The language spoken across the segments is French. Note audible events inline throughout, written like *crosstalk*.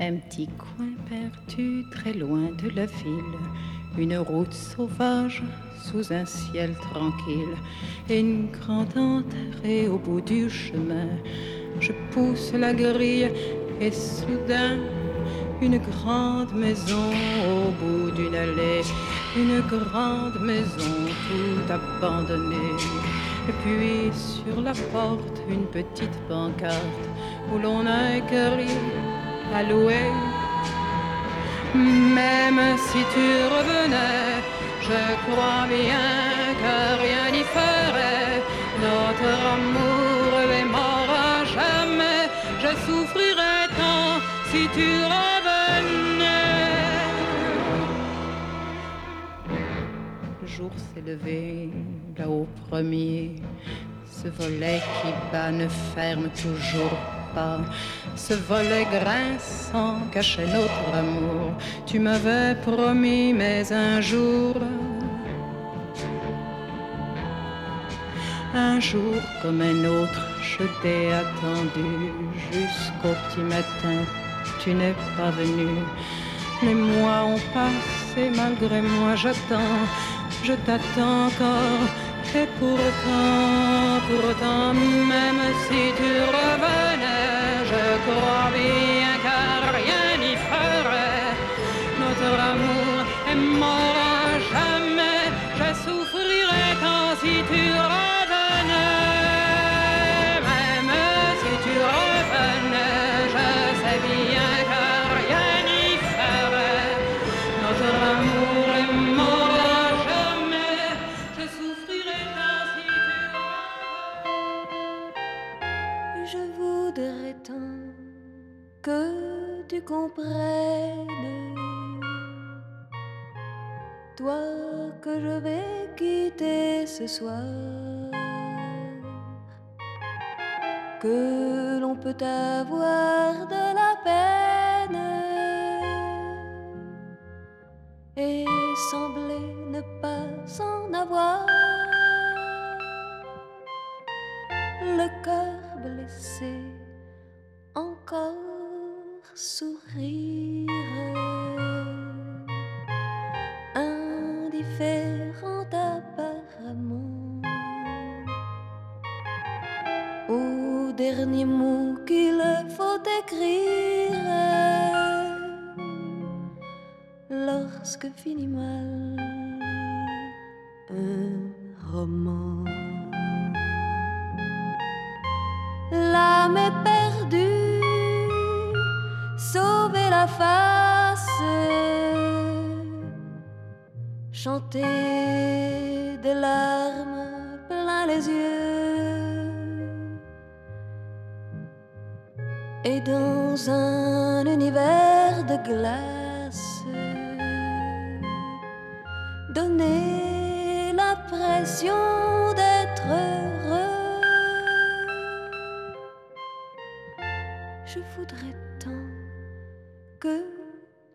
Un petit coin perdu très loin de la ville, une route sauvage sous un ciel tranquille, et une grande enterrée au bout du chemin. Je pousse la grille et soudain, une grande maison au bout d'une allée, une grande maison tout abandonnée. Et puis sur la porte, une petite pancarte où l'on a écrit à louer. Même si tu revenais, je crois bien que rien n'y ferait. Notre amour est mort à jamais. Je souffrirais tant si tu revenais. Le jour s'est levé là au premier. Ce volet qui bat ne ferme toujours pas. Ce volet grinçant cachait notre amour. Tu m'avais promis, mais un jour, un jour comme un autre, je t'ai attendu jusqu'au petit matin. Tu n'es pas venu. Les mois ont passé, malgré moi j'attends, je t'attends encore. Et pourtant, pourtant, même si tu revenais, je crois bien qu'à rien n'y ferait. Notre amour est mort à jamais. Je souffrirais tant si tu revenais. Que que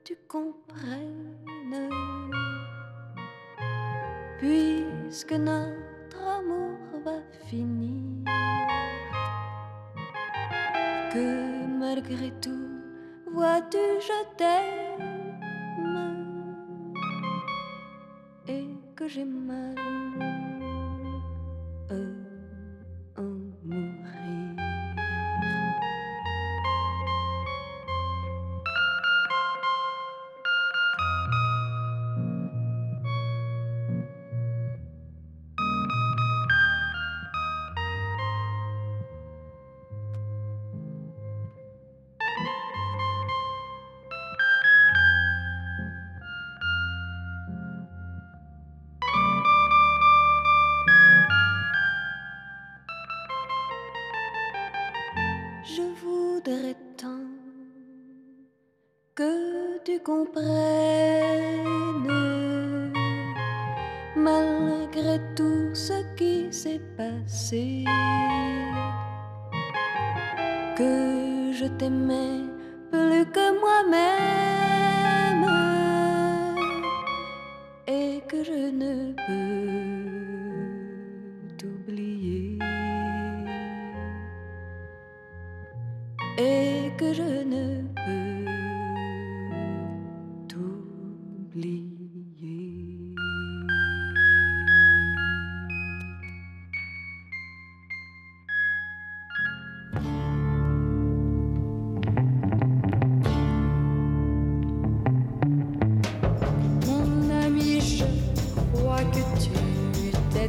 tu comprennes, puisque notre amour va finir, que malgré tout, vois-tu, je t'aime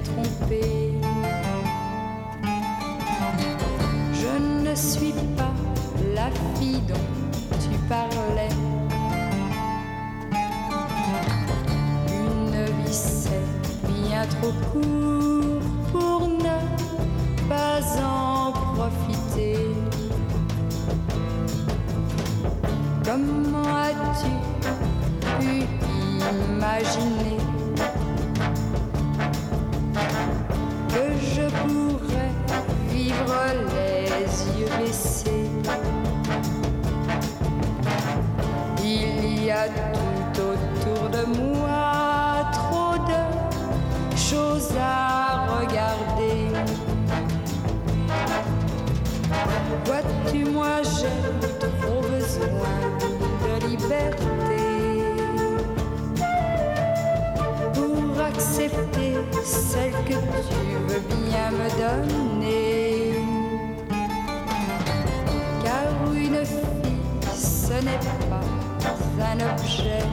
t'ai trompé. Je ne suis pas la fille dont tu parlais. Une vie c'est bien trop court pour ne pas en profiter. Comment as-tu pu imaginer celle que tu veux bien me donner. Car une fille, ce n'est pas un objet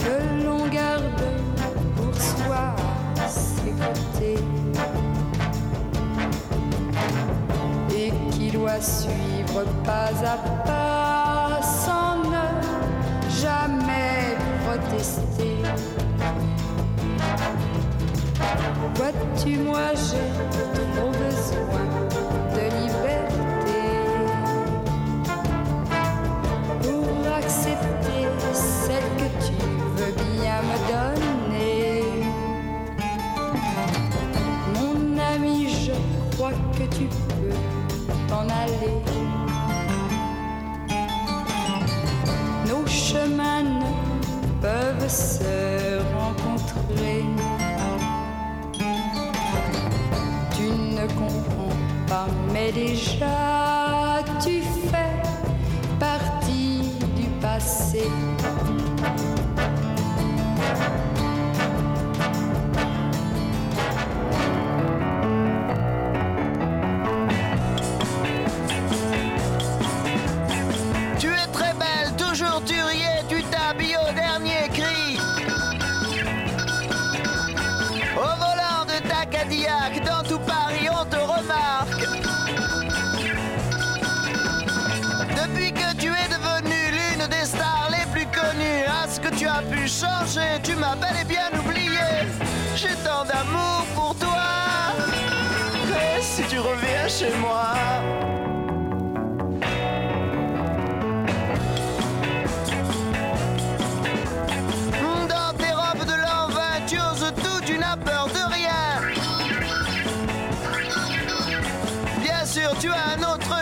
que l'on garde pour soi à ses côtés. et qui doit suivre pas à pas protester. Vois-tu, moi j'ai trop besoin se rencontrer. Tu ne comprends pas, mais déjà tu fais partie du passé.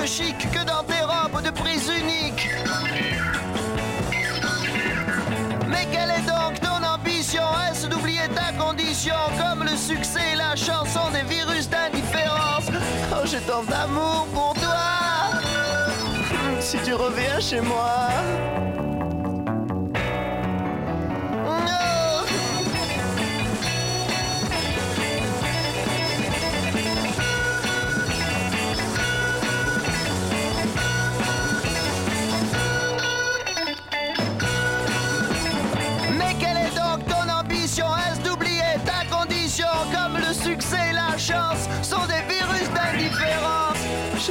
Chic que dans tes robes de prise unique. Mais quelle est donc ton ambition? Est-ce d'oublier ta condition? Comme le succès et la chanson des virus d'indifférence Oh, j'ai tant d'amour pour toi. Si tu reviens chez moi.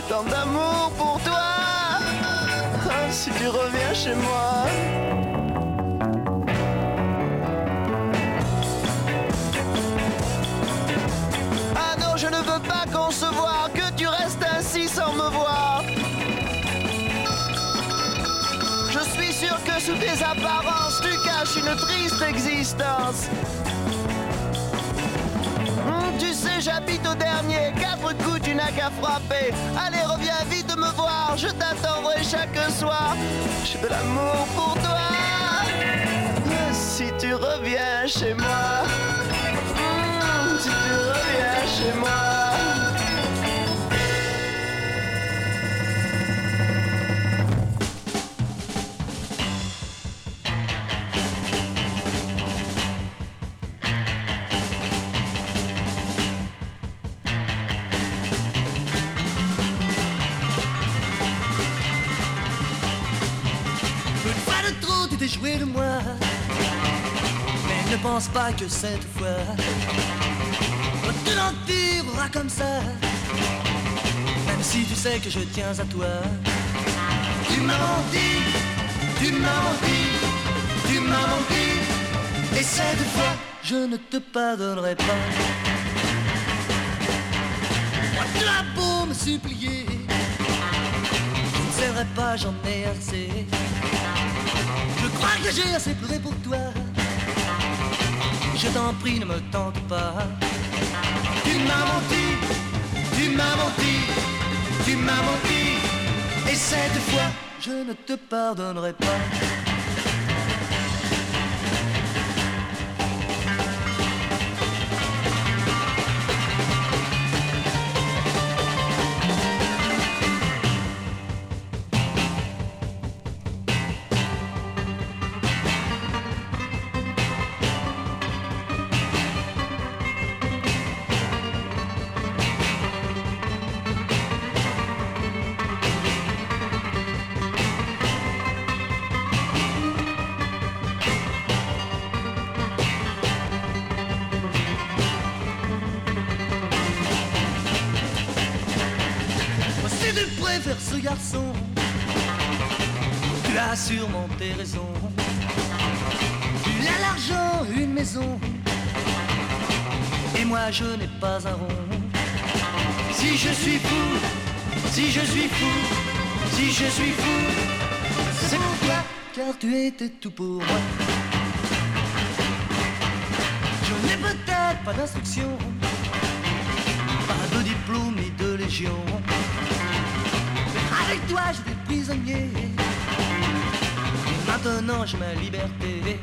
Tant d'amour pour toi. Ah, Si tu reviens chez moi. Ah non, je ne veux pas concevoir que tu restes ainsi sans me voir. Je suis sûr que sous tes apparences, tu caches une triste existence. J'habite au dernier, quatre coups, tu n'as qu'à frapper. Allez, reviens vite me voir, je t'attendrai chaque soir. J'ai de l'amour pour toi. Si tu reviens chez moi, si tu reviens chez moi. Pense pas que cette fois, tu n'en tireras comme ça. Même si tu sais que je tiens à toi. Tu m'as menti, tu m'as menti, tu m'as menti. Et cette fois, je ne te pardonnerai pas. Moi, tu as beau me supplier, je ne serai pas, j'en ai assez. Je crois que j'ai assez pleuré pour toi. Je t'en prie, ne me tente pas. Tu m'as menti, tu m'as menti, tu m'as menti. Et cette fois, je ne te pardonnerai pas. Raisons. Tu as l'argent, une maison, et moi je n'ai pas un rond. Si je suis fou, si je suis fou, si je suis fou, c'est pour toi, car tu étais tout pour moi. Je n'ai peut-être pas d'instruction, pas de diplôme ni de légion. avec toi, je suis prisonnier. Maintenant j'ai ma liberté.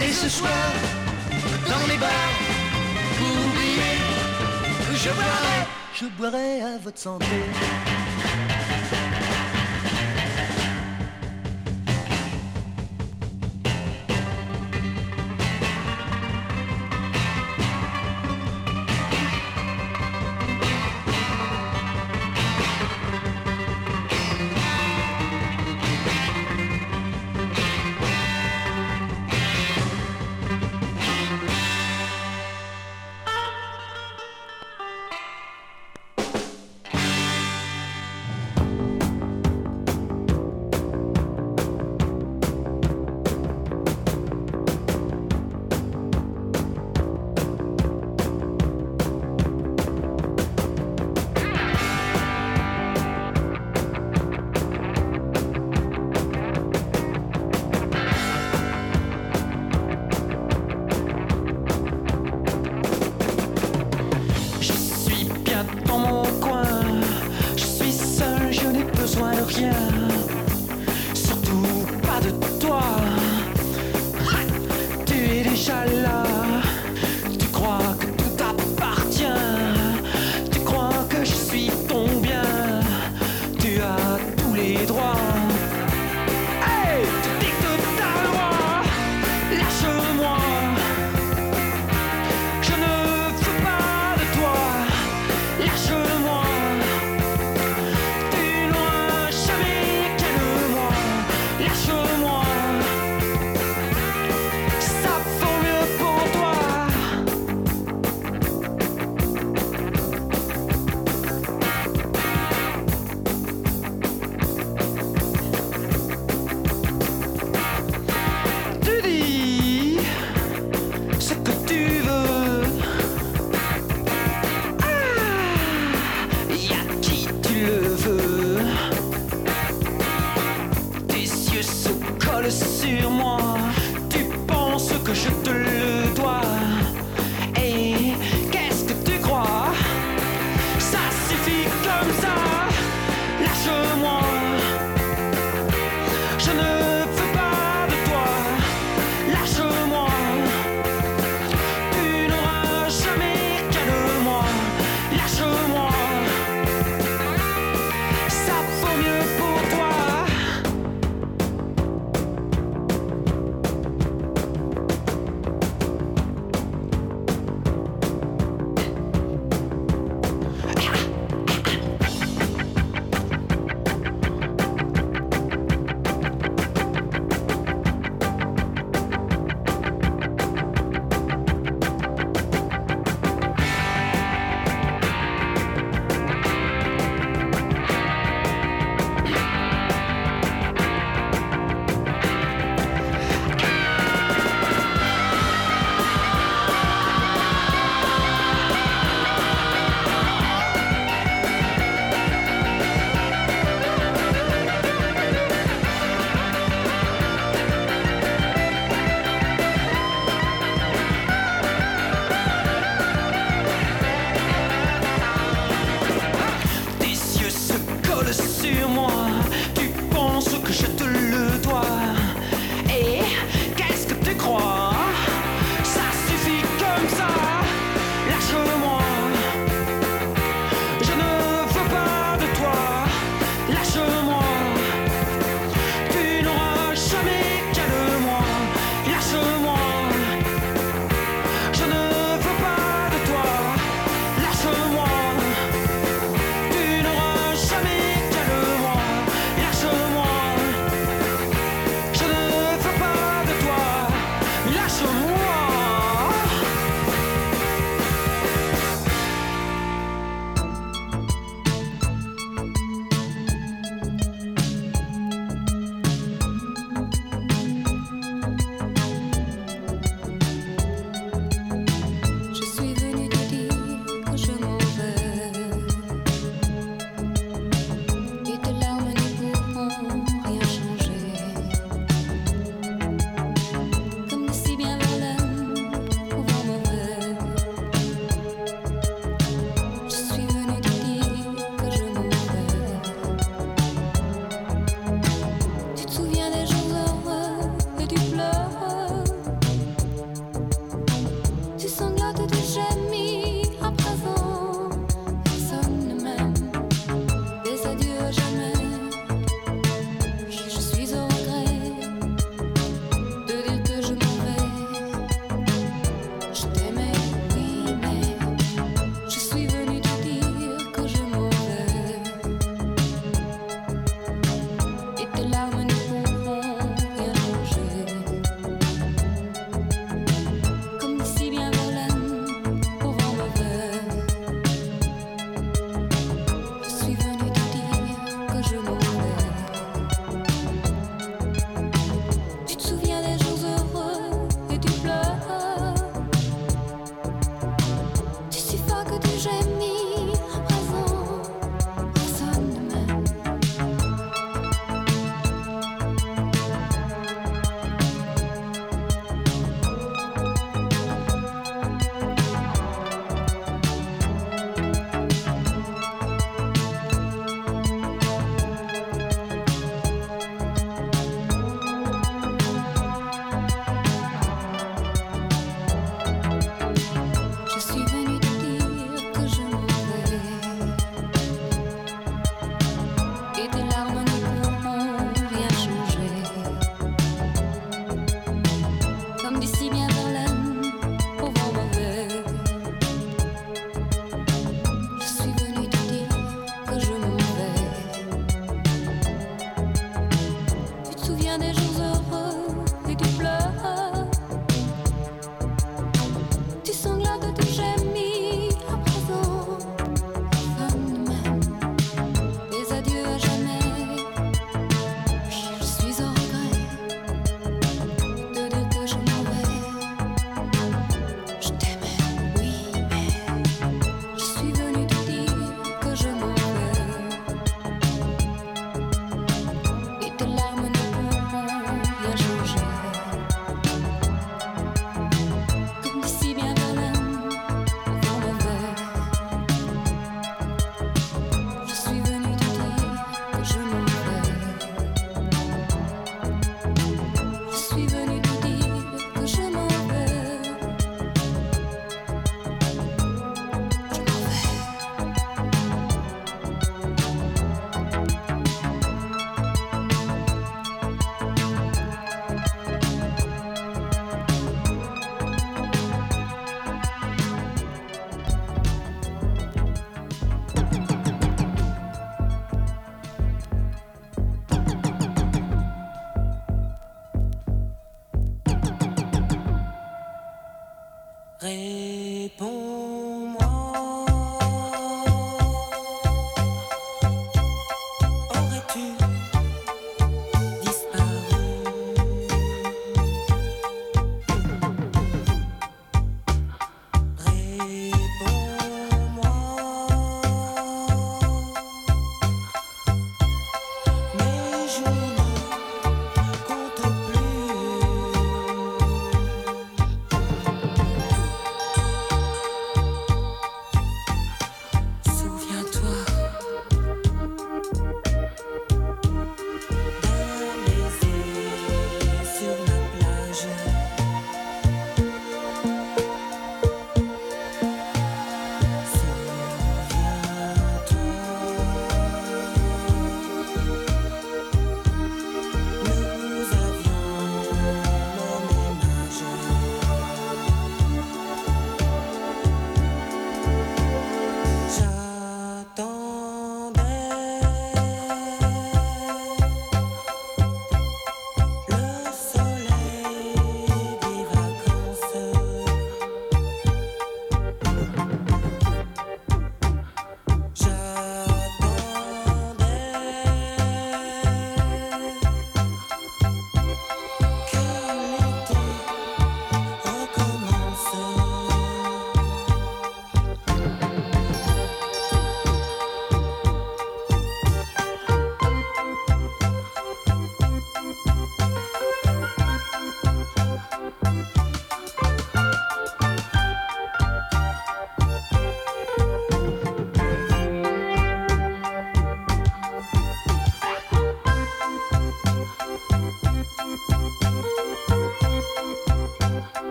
Et ce soir, dans les bars, pour oublier, je boirai, je boirai à votre santé.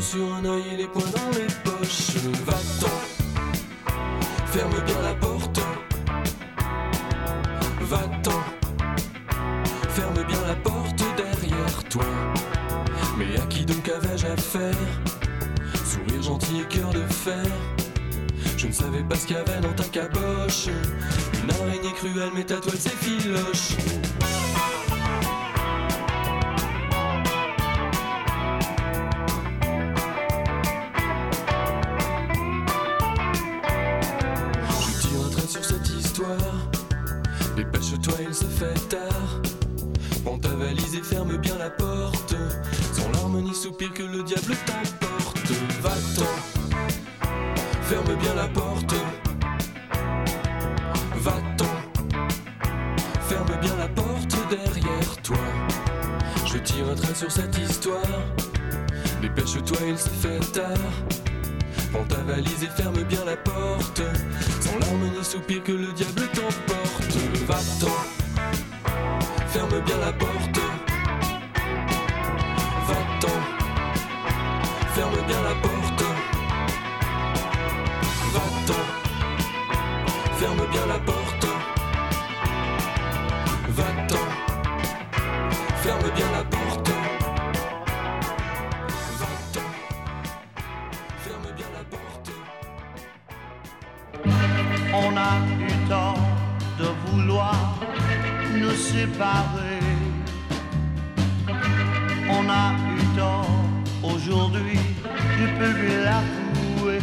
Sur un et les poings se fait tard. Prends ta valise et ferme bien la porte. Sans ni soupir que le diable t'emporte. Va-t'en, ferme bien la porte. Va-t'en, ferme bien la porte derrière toi. Je tire un trait sur cette histoire. Dépêche-toi, il se fait tard. Prends ta valise et ferme bien la porte. Sans larmes ni soupir que le diable t'emporte. Va-t'en, ferme bien la porte. On a eu tort aujourd'hui, je peux lui l'avouer.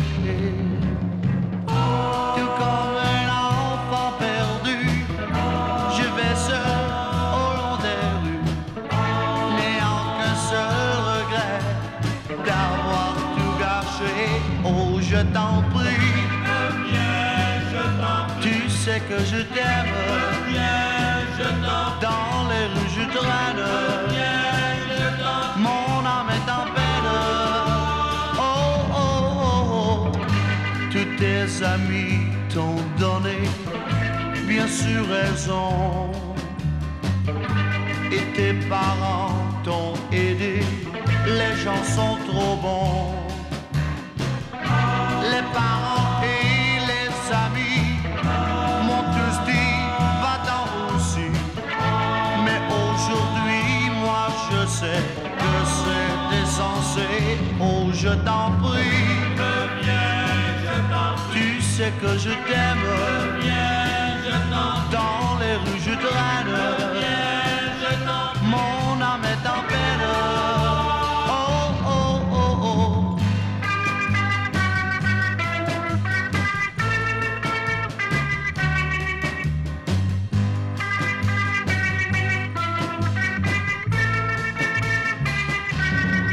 Tout comme un enfant perdu, je vais seul au long des rues, n'ayant qu'un seul regret d'avoir tout gâché. Oh, je t'en prie. Tu sais que je t'aime. Tes amis t'ont donné bien sûr raison. Et tes parents t'ont aidé. Les gens sont trop bons. Les parents et les amis m'ont tous dit va-t'en aussi. Mais aujourd'hui, moi je sais que c'est censé. Oh, je t'en prie. Que je t'aime. Dans les rues, je traîne. Mon âme est en peine. Oh, oh, oh, oh.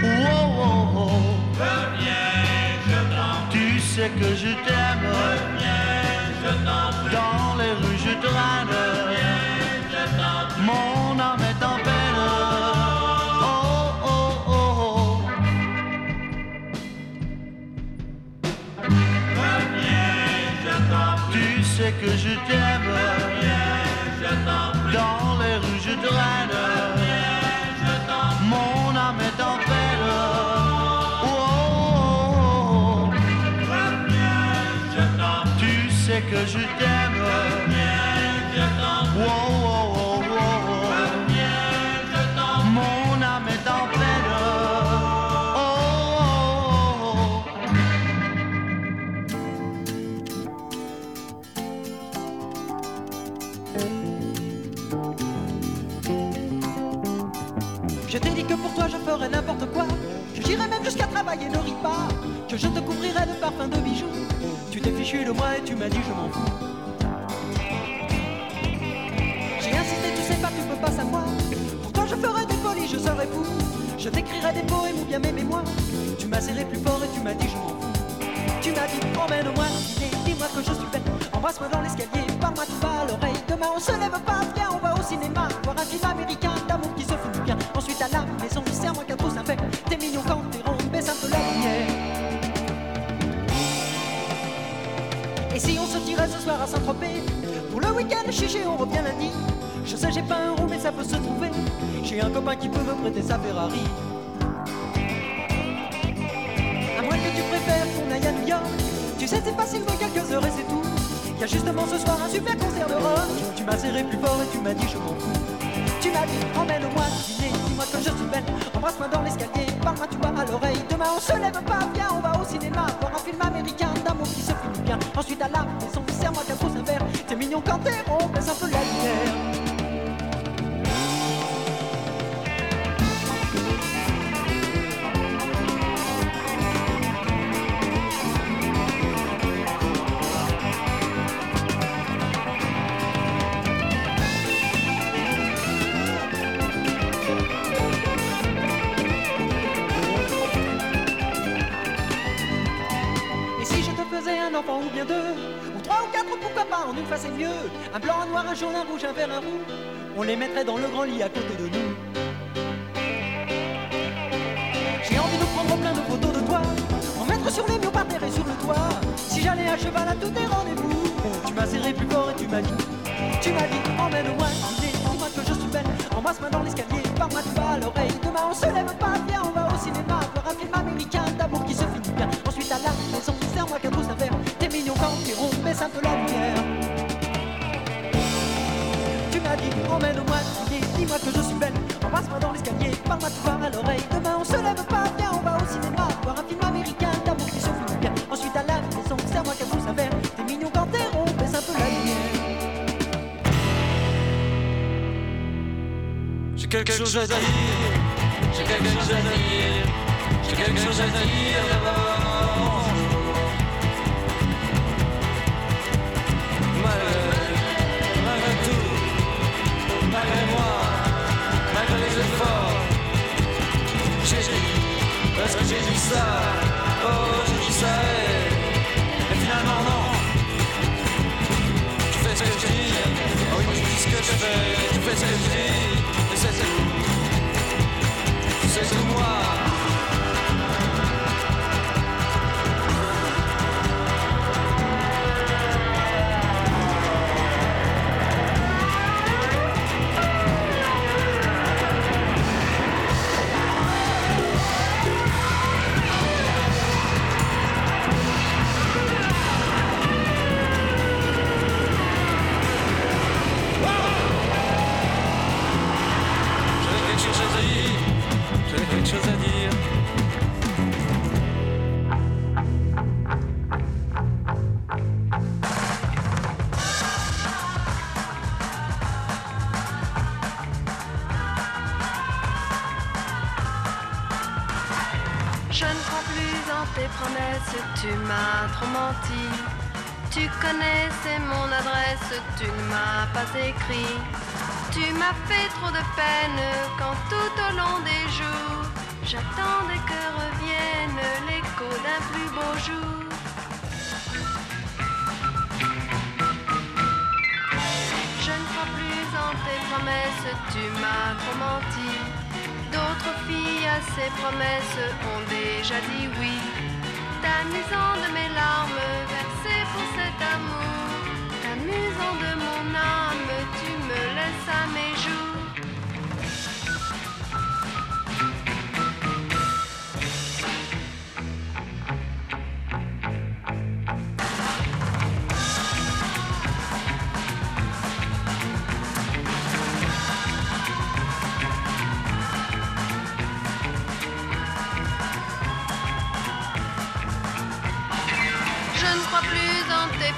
Oh, oh, oh. Tu sais que je t'aime. Je. Mon âme est en peine. Oh, oh, oh, oh. Tu sais que je t'aime. Dans les rues, je en peine. Oh, oh, oh, je t'aime. Je t'ai dit que pour toi je ferais n'importe quoi. Que j'irais même jusqu'à travailler le ripa. Que je te couvrirais de parfums de bijoux. Tu t'es fichu de moi et tu m'as dit je m'en fous. Je serais fou. Je t'écrirais des poèmes ou bien mes mémoires. Tu m'as serré plus fort et tu m'as dit je m'en fous. Tu m'as dit emmène-moi dis-moi que je suis belle. Embrasse-moi dans l'escalier, parle-moi tout bas à l'oreille. Demain on se lève pas, viens, on va au cinéma. Voir un film américain d'amour qui se fout du bien. Ensuite à la maison, serre-moi qu'un trousse avec. T'es mignon quand t'es rond, baisse un peu la lumière. Et si on se tirait ce soir à Saint-Tropez? Pour le week-end, chiché, on revient lundi. Je sais, j'ai pas un rond, mais ça peut se trouver. J'ai un copain qui peut me prêter sa Ferrari. À moins que tu préfères qu'on aille à New York. Tu sais, c'est facile, dans quelques heures et c'est tout. Y a justement ce soir un super concert de rock. Tu m'as serré plus fort et tu m'as dit je m'en fous. Tu m'as dit emmène-moi dîner, dis-moi que je suis belle. Embrasse-moi dans l'escalier, parle-moi tu vois à l'oreille. Demain on se lève pas, viens, on va au cinéma. Voir un film américain d'amour qui se finit bien. Ensuite à la maison, serre-moi trousse un verre. T'es mignon quand t'es rond, baisse un peu la lumière. En une fois c'est mieux. Un blanc, un noir, un jaune, un rouge, un vert, un roux. On les mettrait dans le grand lit à côté de nous. J'ai envie de prendre plein de photos de toi, en mettre sur les murs par terre et sur le toit. Si j'allais à cheval à tous tes rendez-vous, tu m'as serré plus fort et tu m'as dit, tu m'as dit, emmène-moi, dis-moi que je suis belle, embrasse-moi dans l'escalier, tout bas à l'oreille. Demain on se lève pas, viens, emmène-moi, dis-moi que je suis belle, embrasse-moi dans l'escalier, parle-moi tout bas à l'oreille. Demain on se lève pas, viens, on va au cinéma, voir un film américain d'amour qui finit bien. Ensuite à la maison, serre-moi qu'un faire, t'es mignon quand t'es rond, baisse un peu la lumière. J'ai quelque chose à dire, j'ai quelque chose à dire, j'ai quelque chose à dire d'abord. Parce que j'ai dit ça, oh j'ai dit ça, et, et finalement non. Tu fais ce que je dis, oh oui, tu dis ce que je fais, tu fais ce que je dis, et c'est tout. C'est tout moi. Je ne crois plus en tes promesses, tu m'as trop menti. Tu connaissais mon adresse, tu ne m'as pas écrit. Tu m'as fait trop de peine quand tout au long des jours, j'attendais que revienne l'écho d'un plus beau jour. Je ne crois plus en tes promesses, tu m'as trop menti. À ces promesses ont déjà dit oui. T'amusant de mes larmes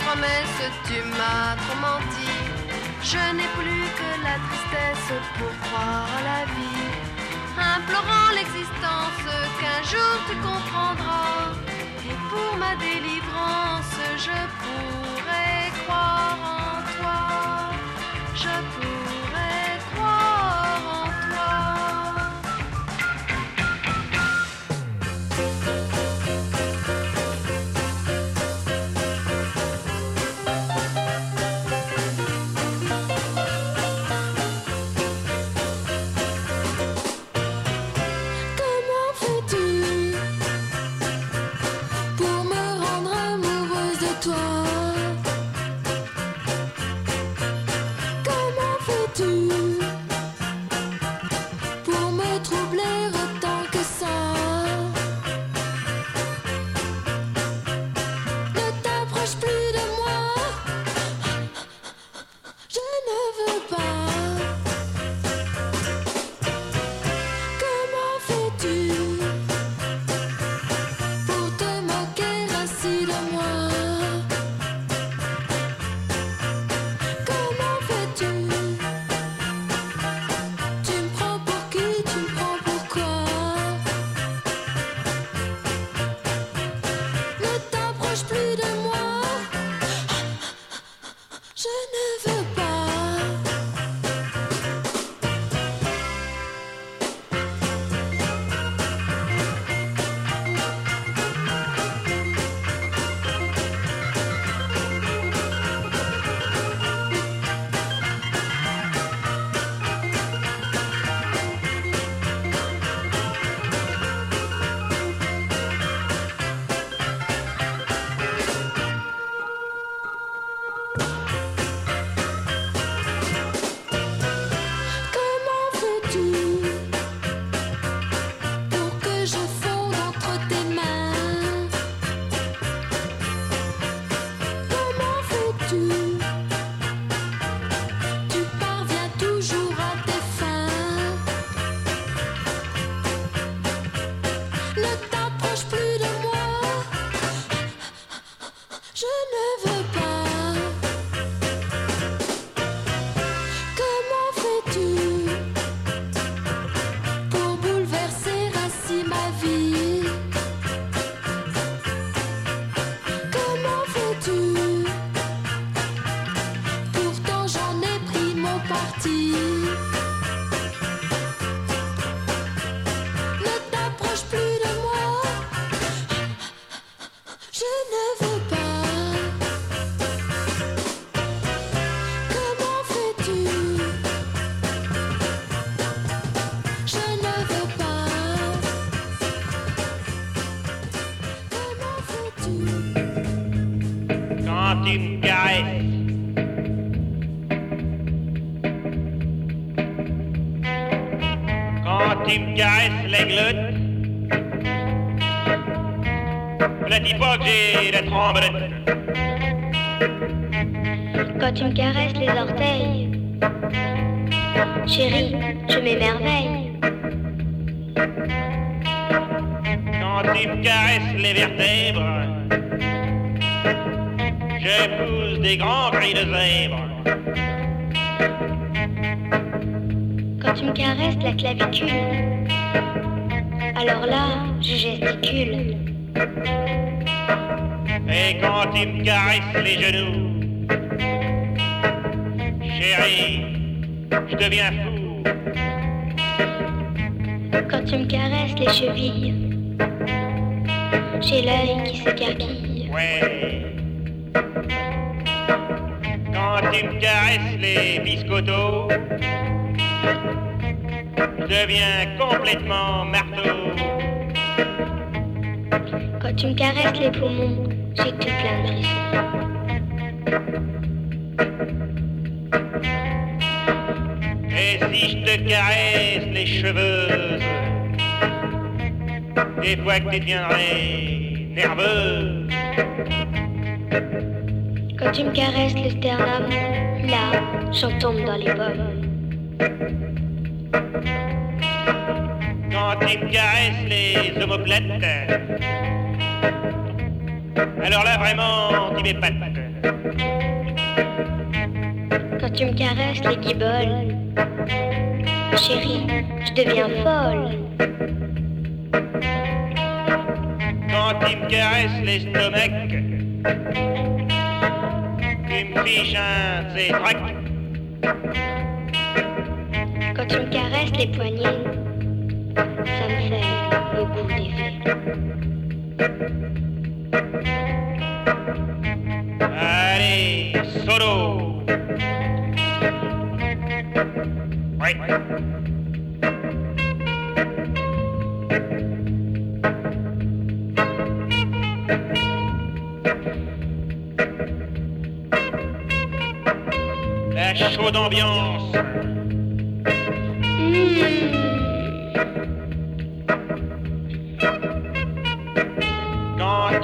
promesses, tu m'as trop menti. Je n'ai plus que la tristesse pour croire à la vie. Implorant l'existence qu'un jour tu comprendras. Et pour ma délivrance, je pourrais croire en toi. Je pourrais Je ne veux pas. Quand tu me caresses les orteils, chérie, je m'émerveille. Quand tu me caresses les vertèbres, je pousse des grands cris de zèbre. Quand tu me caresses la clavicule, alors là, je gesticule. Quand tu me caresses les genoux, chérie, je deviens fou. Quand tu me caresses les chevilles, j'ai l'œil qui s'écarquille. Ouais. Quand tu me caresses les biscottos, je deviens complètement marteau. Quand tu me caresses les poumons, Et si je te caresse les cheveux, des fois que tu deviendrais nerveux. Quand tu me caresses le sternum, là, j'en tombe dans les pommes. Quand tu me caresses les omoplates, alors là, vraiment, tu m'épates. Quand tu me caresses les guiboles, chérie, je deviens folle. Quand tu me caresses l'estomac, tu me fiches un de ces. Quand tu me caresses les poignets, ça me fait beaucoup d'effet. Allez, solo. Oui. La chaude ambiance. Quand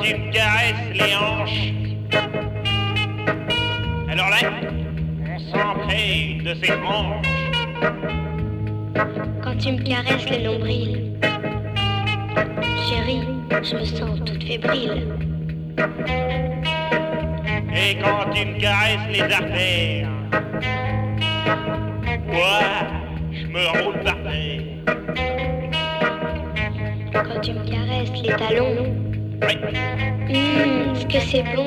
tu me caresses les hanches, alors là, on s'empresse de ses hanches. Quand tu me caresses le nombril, chérie, je me sens toute fébrile. Et quand tu me caresses les artères, moi, je me roule par terre. Quand tu me caresses les talons, Ce que c'est bon?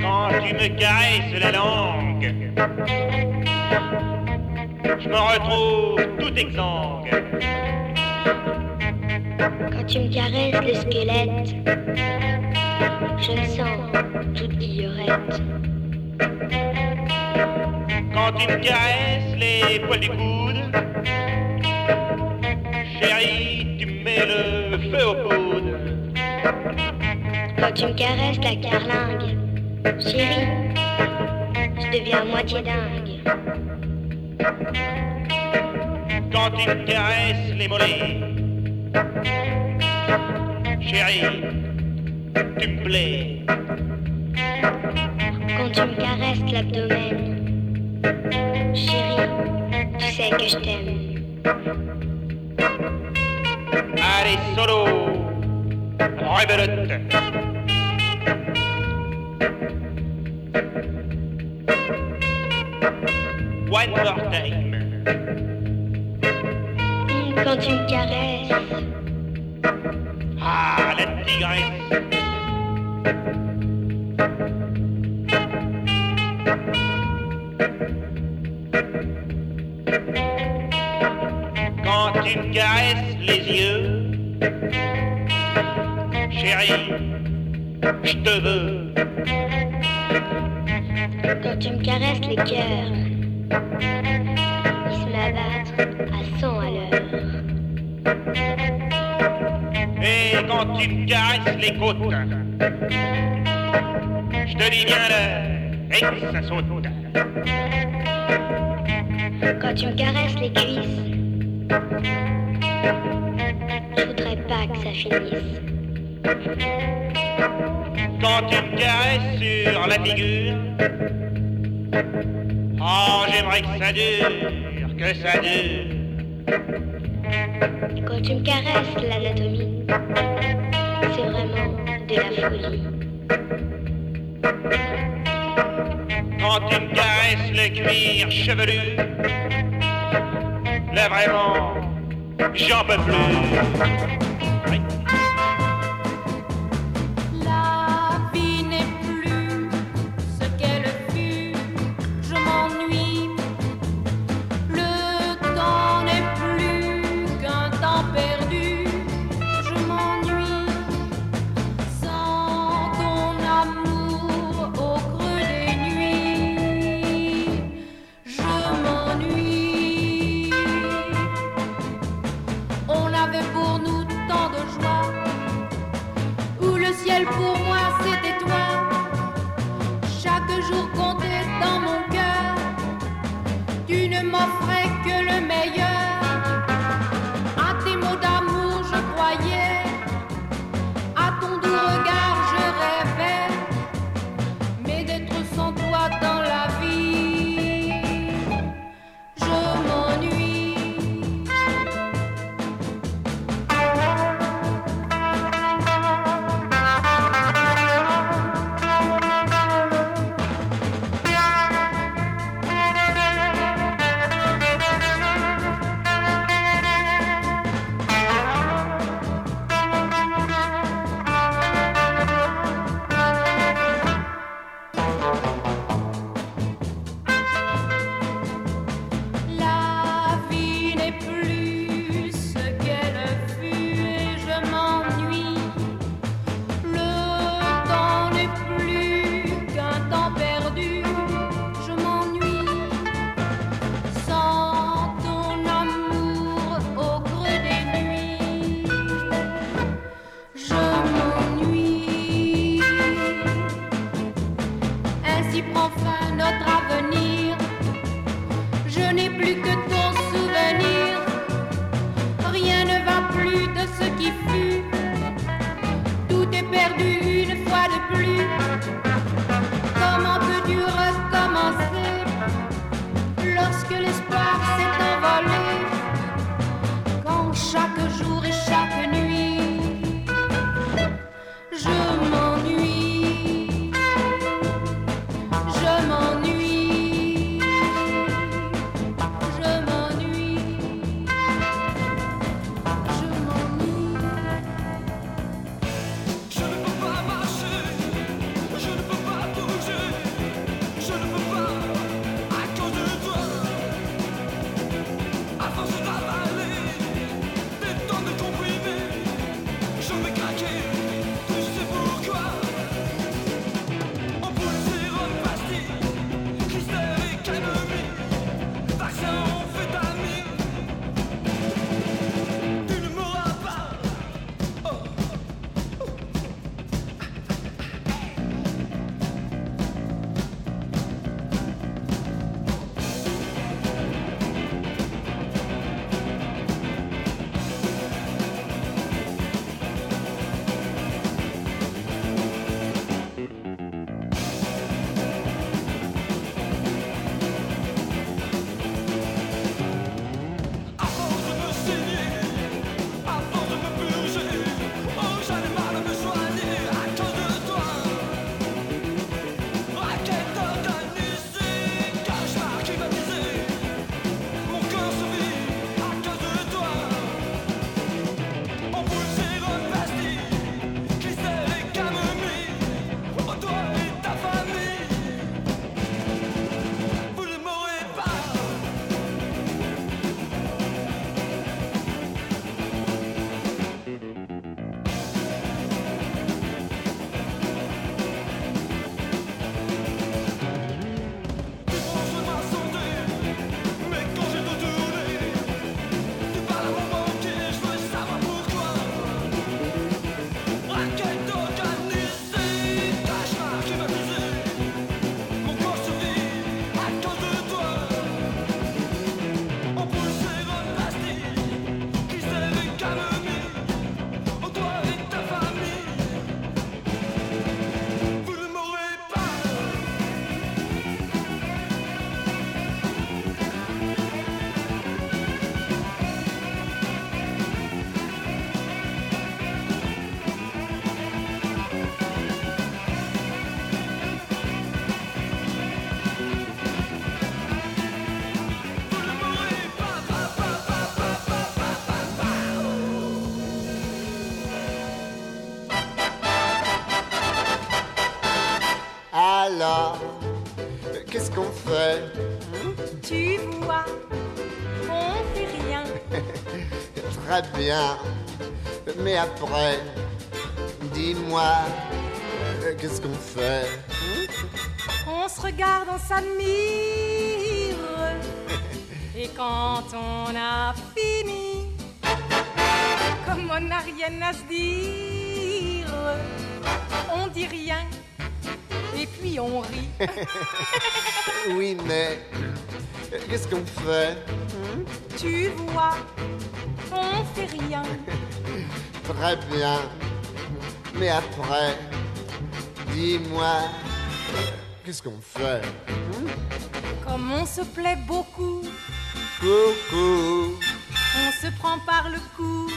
Quand tu me caresses la langue, je me retrouve tout exsangue. Quand tu me caresses le squelette, je me sens toute guillerette. Quand tu me caresses les poils du coude, chérie, tu me mets le feu au coude. Quand tu me caresses la carlingue, chérie, je deviens moitié dingue. Quand tu me caresses les mollets, chérie, tu me plais. Quand tu me caresses l'abdomen, chérie, tu sais que je t'aime. Allez, solo, rebelote. One more time. Quand tu me caresses. Ah, la tigresse. Me caresses les yeux, chérie, je te veux. Quand tu me caresses les cœurs, ils se m'abattent à 100 à l'heure. Et quand tu me caresses les côtes, je te dis bien l'heure et que ça saute. Quand tu me caresses les cuisses, je voudrais pas que ça finisse. Quand tu me caresses sur la figure, oh j'aimerais que ça dure, que ça dure. Quand tu me caresses l'anatomie, c'est vraiment de la folie. Quand tu me caresses le cuir chevelu, là vraiment, j'en peux plus. La Très bien. Mais après, dis-moi, euh, qu'est-ce qu'on fait? On se regarde, on s'admire. *laughs* Et quand on a fini, comme on n'a rien à se dire, on dit rien. Et puis on rit. *laughs* Oui, mais euh, qu'est-ce qu'on fait? Tu vois, rien. *laughs* Très bien. Mais après, dis-moi, qu'est-ce qu'on fait? Comme on se plaît beaucoup, Coucou, on se prend par le cou,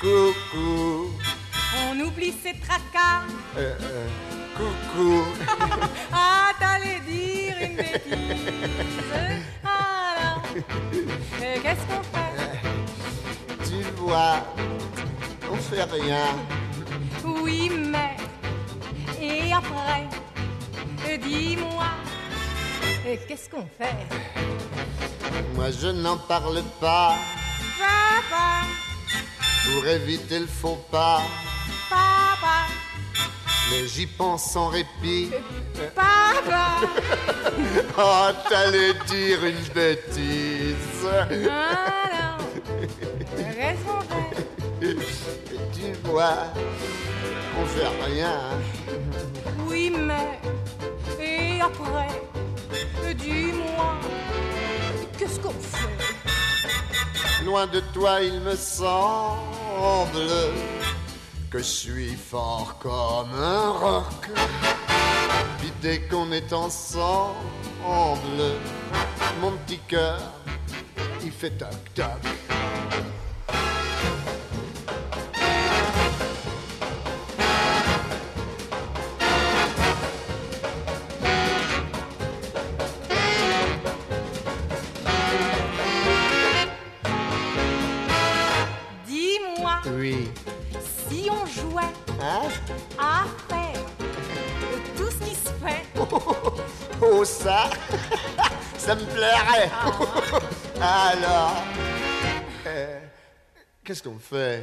coucou, on oublie ses tracas. euh, euh, coucou. *laughs* Ah, t'allais dire une bêtise. Alors, *laughs* euh, qu'est-ce qu'on fait? On fait rien. Oui, mais. Et après, dis-moi, qu'est-ce qu'on fait? Moi, je n'en parle pas Papa, pour éviter le faux pas. papa, Mais j'y pense sans répit. papa. *laughs* Oh, t'allais dire une bêtise. Qu'on fait *laughs* Tu vois, on fait rien. hein. Oui, mais. Et après, dis-moi, qu'est-ce qu'on fait? Loin de toi, il me semble que je suis fort comme un roc. Puis dès qu'on est ensemble, mon petit cœur, il fait toc toc. Ça me plairait. *laughs* Alors euh, Qu'est-ce qu'on fait?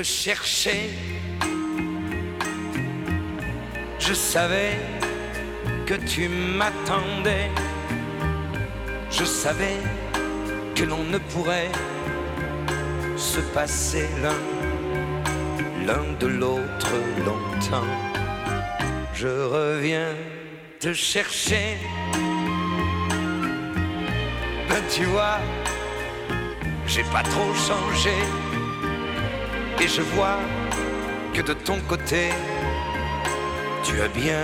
Te chercher. Je savais que tu m'attendais. Je savais que l'on ne pourrait se passer l'un, l'un de l'autre longtemps. Je reviens te chercher. Ben tu vois, j'ai pas trop changé. Et je vois que de ton côté, tu as bien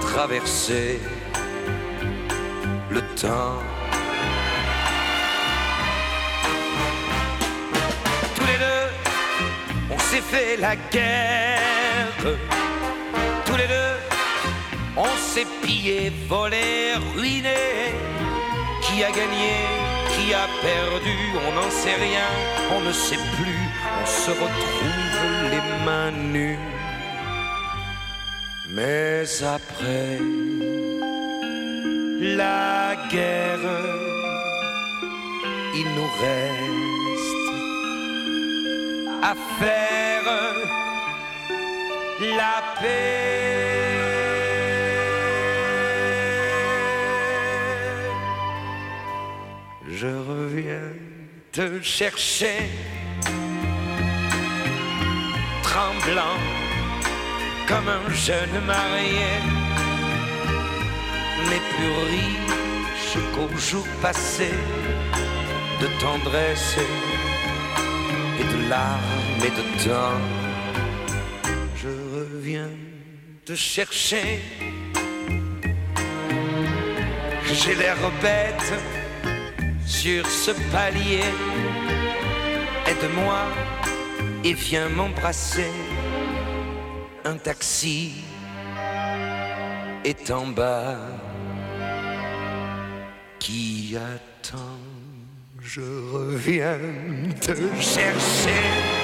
traversé le temps. Tous les deux, on s'est fait la guerre. Tous les deux, on s'est pillé, volé, ruiné. Qui a gagné, a perdu, on n'en sait rien, on ne sait plus, on se retrouve les mains nues. Mais après la guerre, il nous reste à faire la paix. Je reviens te chercher, tremblant comme un jeune marié, mais plus riche qu'au jour passé de tendresse et de larmes et de temps. Je reviens te chercher. J'ai l'air bête sur ce palier. Aide-moi et viens m'embrasser. Un taxi est en bas qui attend? Je reviens te chercher.